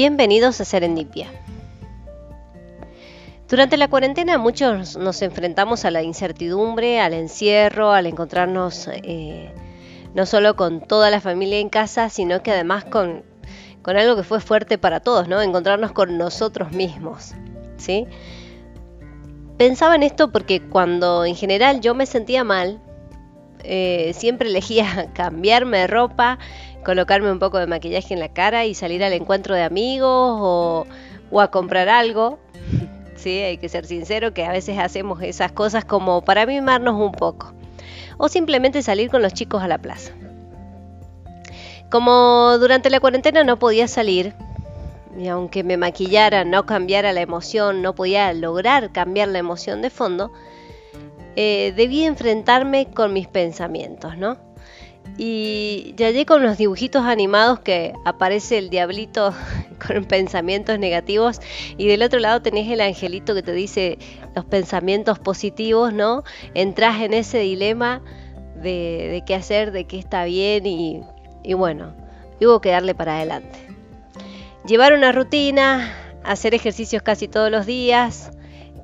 Bienvenidos a Serendipia. Durante la cuarentena muchos nos enfrentamos a la incertidumbre, al encierro, al encontrarnos eh, no solo con toda la familia en casa, sino que además con, con algo que fue fuerte para todos, ¿no? Encontrarnos con nosotros mismos, ¿sí? Pensaba en esto porque cuando en general yo me sentía mal, eh, siempre elegía cambiarme de ropa, colocarme un poco de maquillaje en la cara y salir al encuentro de amigos o, a comprar algo. Sí, hay que ser sincero que a veces hacemos esas cosas como para mimarnos un poco. O simplemente salir con los chicos a la plaza. Como durante la cuarentena no podía salir, y aunque me maquillara, no cambiara la emoción, no podía lograr cambiar la emoción de fondo, eh, debí enfrentarme con mis pensamientos, ¿no? Y ya llegué con los dibujitos animados que aparece el diablito con pensamientos negativos y del otro lado tenés el angelito que te dice los pensamientos positivos, ¿no? Entrás en ese dilema de, qué hacer, de qué está bien y, bueno, hubo que darle para adelante. Llevar una rutina, hacer ejercicios casi todos los días,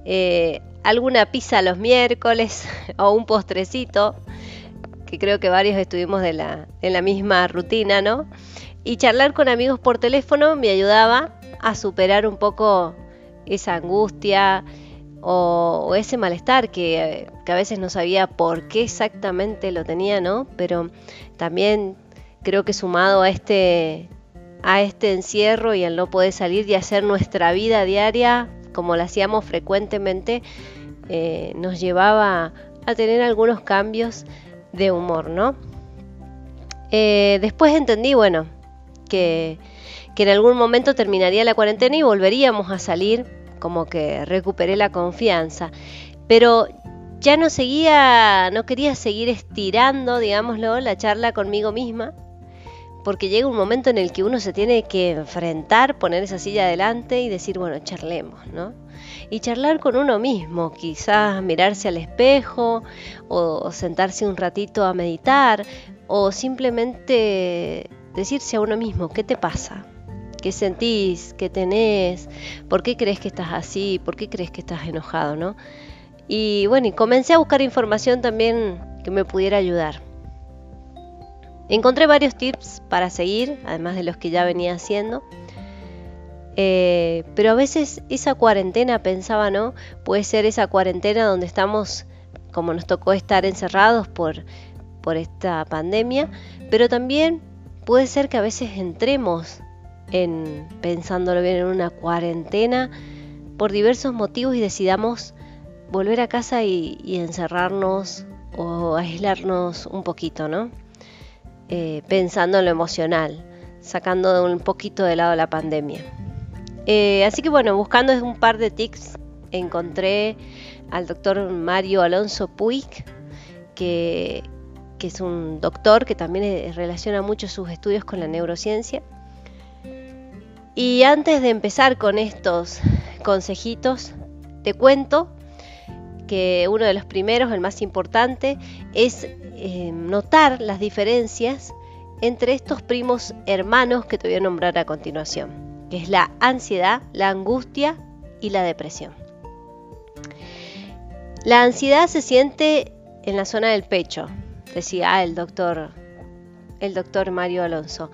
eh, alguna pizza los miércoles o un postrecito, que creo que varios estuvimos de la, en la misma rutina, ¿no? Y charlar con amigos por teléfono me ayudaba a superar un poco esa angustia o, ese malestar que, que, a veces no sabía por qué exactamente lo tenía, ¿no? Pero también creo que sumado a este, a este encierro y al no poder salir y hacer nuestra vida diaria como la hacíamos frecuentemente, eh, nos llevaba a tener algunos cambios de humor, ¿no? Eh, después entendí, bueno, que, en algún momento terminaría la cuarentena y volveríamos a salir, como que recuperé la confianza. Pero ya no seguía, no quería seguir estirando, digámoslo, la charla conmigo misma, porque llega un momento en el que uno se tiene que enfrentar, poner esa silla adelante y decir, bueno, charlemos, ¿no? Y charlar con uno mismo, quizás mirarse al espejo o sentarse un ratito a meditar o simplemente decirse a uno mismo, ¿qué te pasa? ¿Qué sentís? ¿Qué tenés? ¿Por qué crees que estás así? ¿Por qué crees que estás enojado? ¿no? Y bueno, y comencé a buscar información también que me pudiera ayudar. Encontré varios tips para seguir, además de los que ya venía haciendo. Eh, pero a veces esa cuarentena, pensaba, ¿no? Puede ser esa cuarentena donde estamos, como nos tocó estar encerrados por, por esta pandemia, pero también puede ser que a veces entremos en, pensándolo bien, en una cuarentena por diversos motivos y decidamos volver a casa y, y encerrarnos o aislarnos un poquito, ¿no? Eh, pensando en lo emocional, sacando un poquito de lado la pandemia. Eh, así que bueno, buscando un par de tips, encontré al doctor Mario Alonso Puig, que, que es un doctor que también relaciona mucho sus estudios con la neurociencia. Y antes de empezar con estos consejitos, te cuento que uno de los primeros, el más importante, es eh, notar las diferencias entre estos primos hermanos que te voy a nombrar a continuación, que es la ansiedad, la angustia y la depresión. La ansiedad se siente en la zona del pecho, decía el doctor, el doctor Mario Alonso.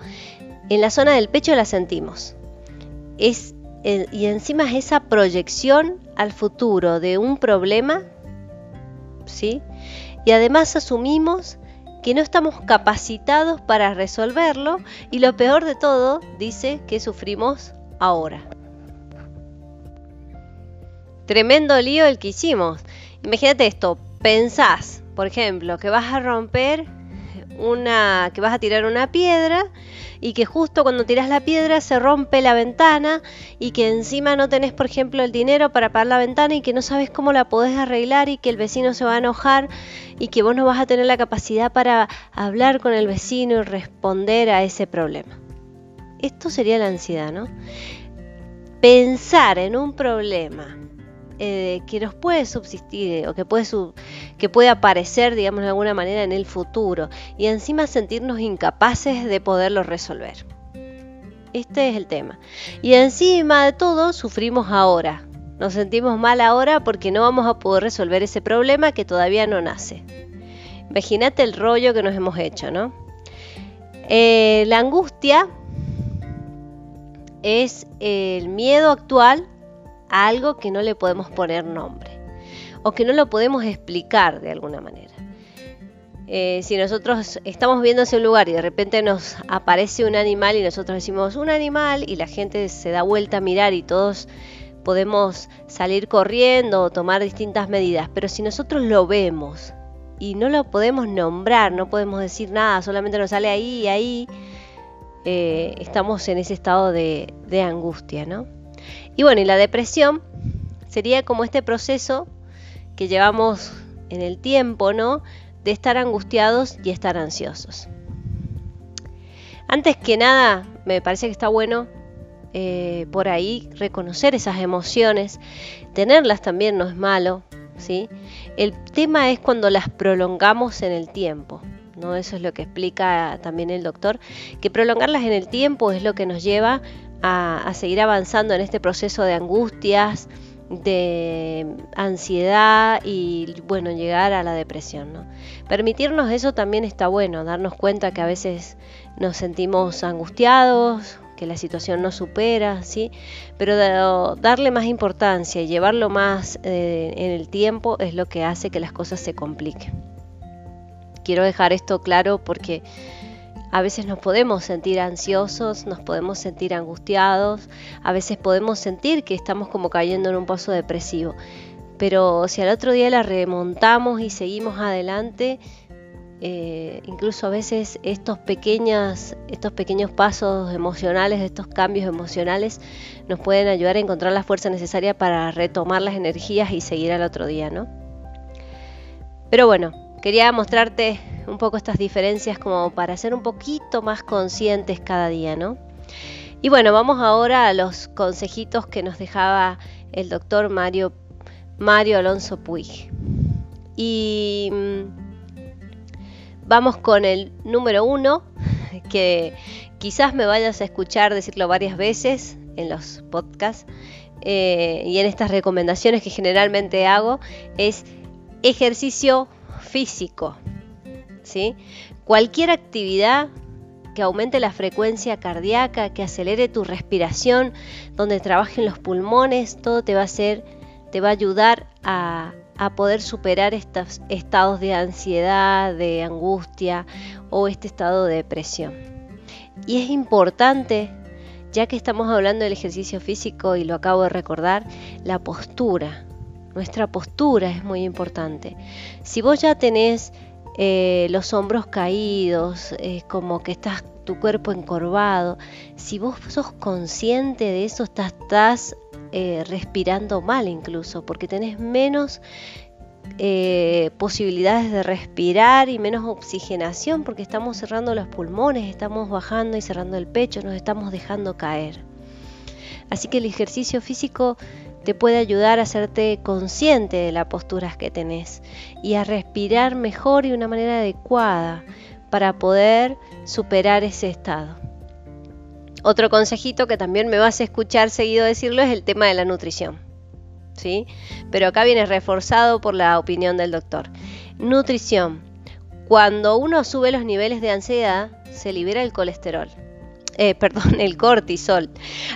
En la zona del pecho la sentimos. Es y encima es esa proyección al futuro de un problema, ¿sí? Y además asumimos que no estamos capacitados para resolverlo y lo peor de todo, dice que sufrimos ahora. Tremendo lío el que hicimos. Imagínate esto, pensás, por ejemplo, que vas a romper una, que vas a tirar una piedra y que justo cuando tiras la piedra se rompe la ventana y que encima no tenés, por ejemplo, el dinero para pagar la ventana y que no sabes cómo la podés arreglar y que el vecino se va a enojar y que vos no vas a tener la capacidad para hablar con el vecino y responder a ese problema. Esto sería la ansiedad, ¿no? Pensar en un problema eh, que nos puede subsistir eh, o que puede, que puede aparecer, digamos, de alguna manera en el futuro y encima sentirnos incapaces de poderlo resolver. Este es el tema. Y encima de todo, sufrimos ahora. Nos sentimos mal ahora porque no vamos a poder resolver ese problema que todavía no nace. Imagínate el rollo que nos hemos hecho, ¿no? Eh, la angustia es el miedo actual algo que no le podemos poner nombre o que no lo podemos explicar de alguna manera. Eh, si nosotros estamos viendo ese lugar y de repente nos aparece un animal y nosotros decimos un animal y la gente se da vuelta a mirar y todos podemos salir corriendo o tomar distintas medidas, pero si nosotros lo vemos y no lo podemos nombrar, no podemos decir nada, solamente nos sale ahí y ahí, eh, estamos en ese estado de angustia, ¿no? Y bueno, y la depresión sería como este proceso que llevamos en el tiempo, ¿no? De estar angustiados y estar ansiosos. Antes que nada, me parece que está bueno eh, por ahí reconocer esas emociones, tenerlas también no es malo, ¿sí? El tema es cuando las prolongamos en el tiempo. ¿no? Eso es lo que explica también el doctor, que prolongarlas en el tiempo es lo que nos lleva a, seguir avanzando en este proceso de angustias, de ansiedad y bueno, llegar a la depresión. ¿no? Permitirnos eso también está bueno, darnos cuenta que a veces nos sentimos angustiados, que la situación no supera, ¿sí? pero darle más importancia y llevarlo más eh, en el tiempo es lo que hace que las cosas se compliquen. Quiero dejar esto claro porque a veces nos podemos sentir ansiosos, nos podemos sentir angustiados, a veces podemos sentir que estamos como cayendo en un paso depresivo. Pero si al otro día la remontamos y seguimos adelante, eh, incluso a veces estos, estos pequeños pasos emocionales, estos cambios emocionales, nos pueden ayudar a encontrar la fuerza necesaria para retomar las energías y seguir al otro día, ¿no? Pero bueno, quería mostrarte un poco estas diferencias como para ser un poquito más conscientes cada día, ¿no? Y bueno, vamos ahora a los consejitos que nos dejaba el doctor Mario, Mario Alonso Puig. Y mm, vamos con el número uno, que quizás me vayas a escuchar decirlo varias veces en los podcasts eh, y en estas recomendaciones que generalmente hago, es ejercicio físico. Cualquier actividad que aumente la frecuencia cardíaca, que acelere tu respiración, donde trabajen los pulmones, todo te va a hacer, te va a ayudar a, a poder superar estos estados de ansiedad, de angustia o este estado de depresión. Y es importante, ya que estamos hablando del ejercicio físico y lo acabo de recordar, la postura. Nuestra postura es muy importante. Si vos ya tenés eh, los hombros caídos, como que estás tu cuerpo encorvado. Si vos sos consciente de eso, estás, eh, respirando mal incluso, porque tenés menos eh, posibilidades de respirar y menos oxigenación, porque estamos cerrando los pulmones, estamos bajando y cerrando el pecho, nos estamos dejando caer. Así que el ejercicio físico te puede ayudar a hacerte consciente de las posturas que tenés y a respirar mejor y de una manera adecuada para poder superar ese estado. Otro consejito que también me vas a escuchar seguido decirlo es el tema de la nutrición. ¿sí? Pero acá viene reforzado por la opinión del doctor. Nutrición. Cuando uno sube los niveles de ansiedad, se libera el colesterol. Eh, perdón, el cortisol,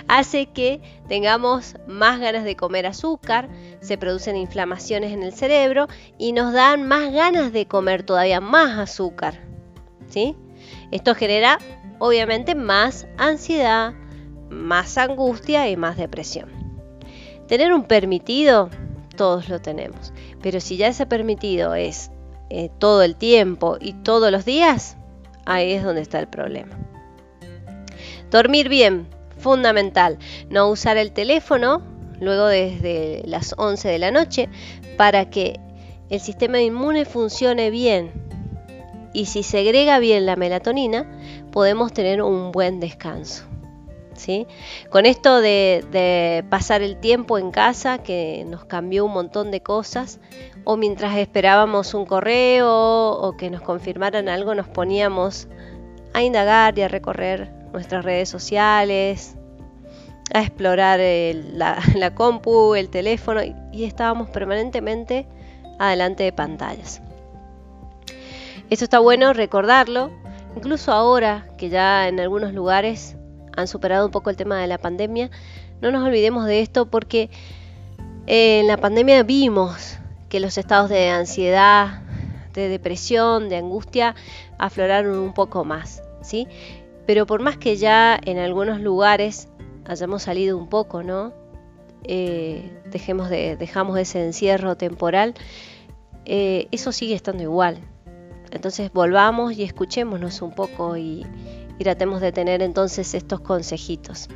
hace que tengamos más ganas de comer azúcar, se producen inflamaciones en el cerebro y nos dan más ganas de comer todavía más azúcar. ¿sí? Esto genera obviamente más ansiedad, más angustia y más depresión. Tener un permitido, todos lo tenemos, pero si ya ese permitido es eh, todo el tiempo y todos los días, ahí es donde está el problema. Dormir bien, fundamental. No usar el teléfono luego desde las 11 de la noche para que el sistema inmune funcione bien. Y si segrega bien la melatonina, podemos tener un buen descanso. ¿Sí? Con esto de, de, pasar el tiempo en casa, que nos cambió un montón de cosas, o mientras esperábamos un correo o que nos confirmaran algo, nos poníamos a indagar y a recorrer nuestras redes sociales, a explorar la, la, compu, el teléfono y estábamos permanentemente adelante de pantallas. Esto está bueno recordarlo, incluso ahora que ya en algunos lugares han superado un poco el tema de la pandemia, no nos olvidemos de esto porque en la pandemia vimos que los estados de ansiedad, de depresión, de angustia afloraron un poco más, ¿sí? Pero por más que ya en algunos lugares hayamos salido un poco, ¿no? Eh, dejemos de, dejamos ese encierro temporal, eh, eso sigue estando igual. Entonces volvamos y escuchémonos un poco y, y tratemos de tener entonces estos consejitos.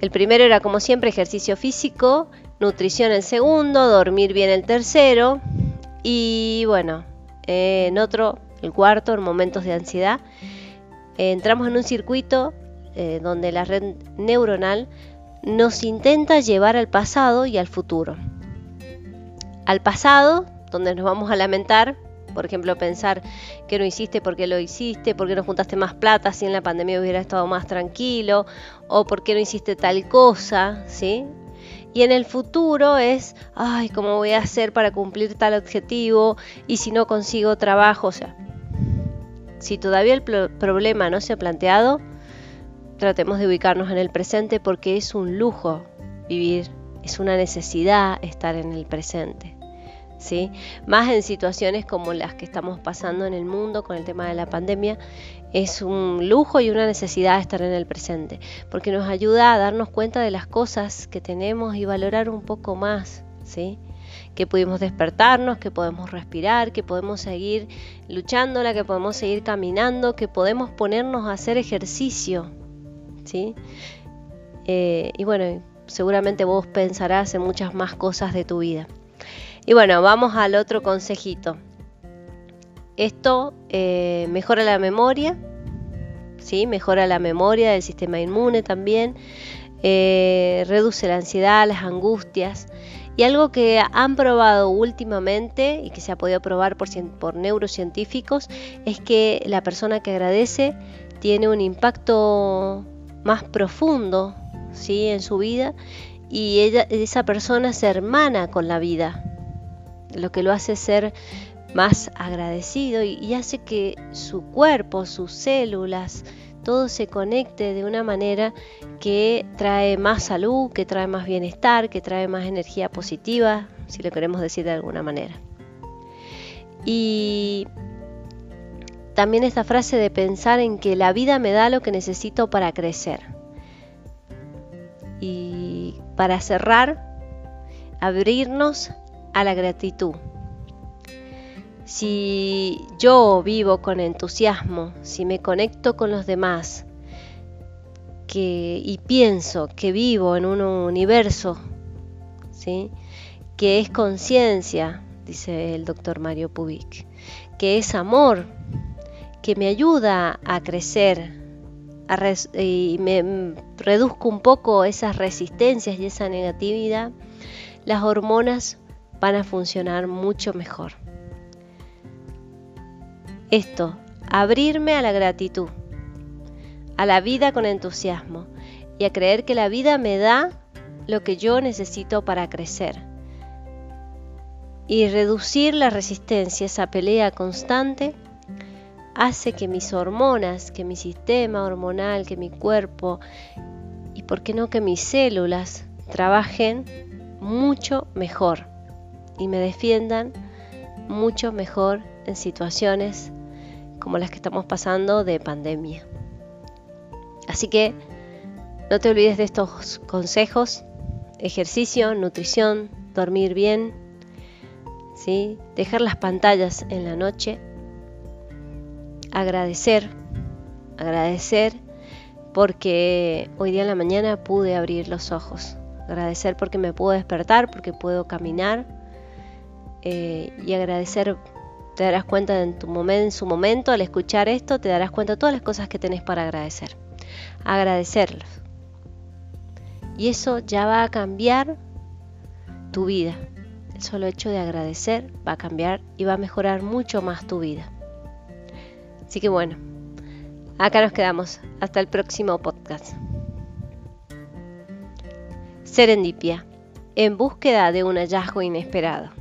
El primero era como siempre ejercicio físico, nutrición el segundo, dormir bien el tercero y bueno, en otro, el cuarto, en momentos de ansiedad, entramos en un circuito eh, donde la red neuronal nos intenta llevar al pasado y al futuro. Al pasado, donde nos vamos a lamentar, por ejemplo, pensar que no hiciste, por qué lo hiciste, por qué no juntaste más plata si en la pandemia hubiera estado más tranquilo, o por qué no hiciste tal cosa, ¿sí? Y en el futuro es, ay, ¿cómo voy a hacer para cumplir tal objetivo? Y si no consigo trabajo, o sea, si todavía el problema no se ha planteado, tratemos de ubicarnos en el presente porque es un lujo vivir, es una necesidad estar en el presente. ¿Sí? Más en situaciones como las que estamos pasando en el mundo con el tema de la pandemia, es un lujo y una necesidad estar en el presente, porque nos ayuda a darnos cuenta de las cosas que tenemos y valorar un poco más, ¿sí? Que pudimos despertarnos, que podemos respirar, que podemos seguir luchándola, que podemos seguir caminando, que podemos ponernos a hacer ejercicio, ¿sí? Eh, y bueno, seguramente vos pensarás en muchas más cosas de tu vida. Y bueno, vamos al otro consejito. Esto eh, mejora la memoria, ¿sí? mejora la memoria del sistema inmune también, eh, reduce la ansiedad, las angustias. Y algo que han probado últimamente y que se ha podido probar por, neurocientíficos es que la persona que agradece tiene un impacto más profundo ¿sí? en su vida y ella, esa persona se hermana con la vida, lo que lo hace ser más agradecido y, y hace que su cuerpo, sus células, todo se conecte de una manera que trae más salud, que trae más bienestar, que trae más energía positiva, si lo queremos decir de alguna manera. Y también esta frase de pensar en que la vida me da lo que necesito para crecer. Y para cerrar, abrirnos a la gratitud. Si yo vivo con entusiasmo, si me conecto con los demás y pienso que vivo en un universo ¿sí? que es conciencia, dice el doctor Mario Pubic, que es amor, que me ayuda a crecer y me reduzco un poco esas resistencias y esa negatividad, las hormonas van a funcionar mucho mejor. Esto, abrirme a la gratitud, a la vida con entusiasmo y a creer que la vida me da lo que yo necesito para crecer. Y reducir la resistencia, esa pelea constante hace que mis hormonas, que mi sistema hormonal, que mi cuerpo y por qué no que mis células trabajen mucho mejor y me defiendan mucho mejor en situaciones como las que estamos pasando de pandemia. Así que no te olvides de estos consejos, ejercicio, nutrición, dormir bien, ¿sí? dejar las pantallas en la noche agradecer, agradecer porque hoy día en la mañana pude abrir los ojos, agradecer porque me puedo despertar, porque puedo caminar eh, y agradecer, te darás cuenta en, tu en su momento al escuchar esto, te darás cuenta de todas las cosas que tenés para agradecer, agradecerlos. Y eso ya va a cambiar tu vida. El solo hecho de agradecer va a cambiar y va a mejorar mucho más tu vida. Así que bueno, Acá nos quedamos. Hasta el próximo podcast. Serendipia. En búsqueda de un hallazgo inesperado.